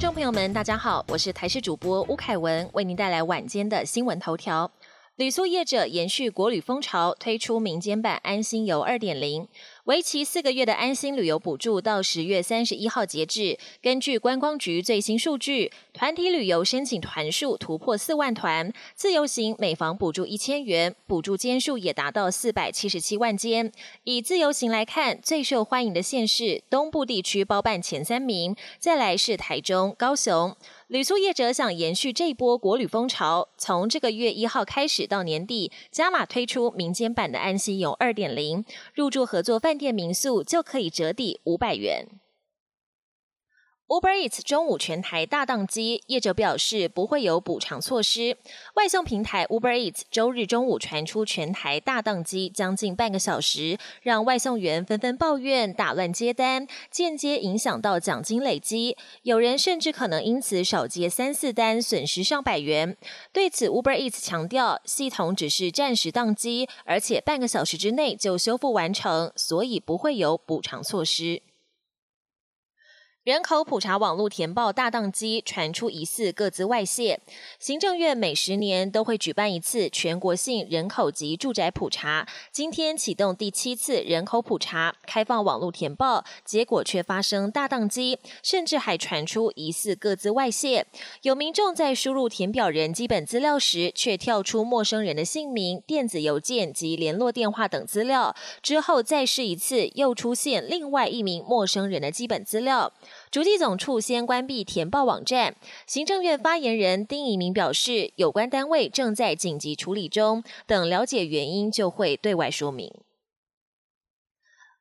众朋友们，大家好，我是台视主播吴凯文，为您带来晚间的新闻头条。旅宿业者延续国旅风潮，推出民间版安心游二点零。为期四个月的安心旅游补助到十月三十一号截止。根据观光局最新数据，团体旅游申请团数突破四万团，自由行每房补助一千元，补助间数也达到四百七十七万间。以自由行来看，最受欢迎的县市东部地区包办前三名，再来是台中、高雄。旅宿业者想延续这波国旅风潮，从这个月一号开始到年底，加码推出民间版的安心游二点零，入住合作饭店民宿就可以折抵五百元。Uber Eats 中午全台大宕机，业者表示不会有补偿措施。外送平台 Uber Eats 周日中午传出全台大宕机，将近半个小时，让外送员纷纷抱怨打乱接单，间接影响到奖金累积。有人甚至可能因此少接三四单，损失上百元。对此，Uber Eats 强调，系统只是暂时宕机，而且半个小时之内就修复完成，所以不会有补偿措施。人口普查网络填报大宕机，传出疑似各自外泄。行政院每十年都会举办一次全国性人口及住宅普查，今天启动第七次人口普查，开放网络填报，结果却发生大宕机，甚至还传出疑似各自外泄。有民众在输入填表人基本资料时，却跳出陌生人的姓名、电子邮件及联络电话等资料，之后再试一次，又出现另外一名陌生人的基本资料。主地总处先关闭填报网站，行政院发言人丁仪明表示，有关单位正在紧急处理中，等了解原因就会对外说明。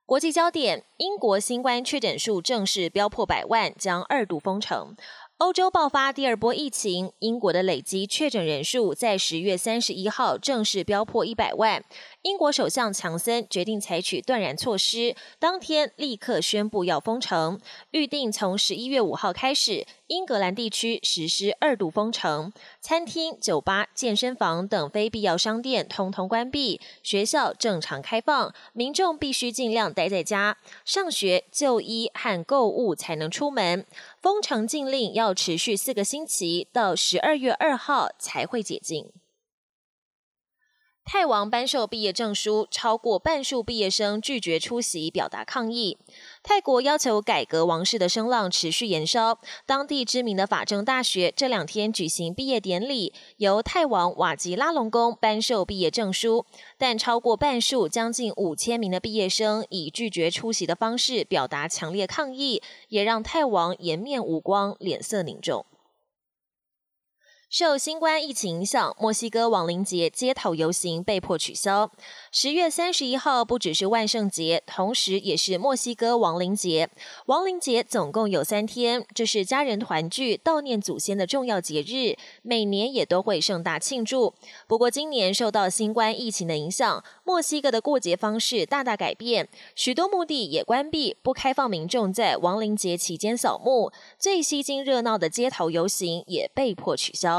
国际焦点：英国新冠确诊数正式飙破百万，将二度封城。欧洲爆发第二波疫情，英国的累积确诊人数在十月三十一号正式飙破一百万。英国首相强森决定采取断然措施，当天立刻宣布要封城，预定从十一月五号开始，英格兰地区实施二度封城，餐厅、酒吧、健身房等非必要商店通通关闭，学校正常开放，民众必须尽量待在家，上学、就医和购物才能出门。封城禁令要持续四个星期，到十二月二号才会解禁。泰王颁授毕业证书，超过半数毕业生拒绝出席，表达抗议。泰国要求改革王室的声浪持续延烧，当地知名的法政大学这两天举行毕业典礼，由泰王瓦吉拉隆功颁授毕业证书，但超过半数，将近五千名的毕业生以拒绝出席的方式表达强烈抗议，也让泰王颜面无光，脸色凝重。受新冠疫情影响，墨西哥亡灵节街头游行被迫取消。十月三十一号不只是万圣节，同时也是墨西哥亡灵节。亡灵节总共有三天，这是家人团聚、悼念祖先的重要节日，每年也都会盛大庆祝。不过今年受到新冠疫情的影响，墨西哥的过节方式大大改变，许多墓地也关闭，不开放民众在亡灵节期间扫墓。最吸睛热闹的街头游行也被迫取消。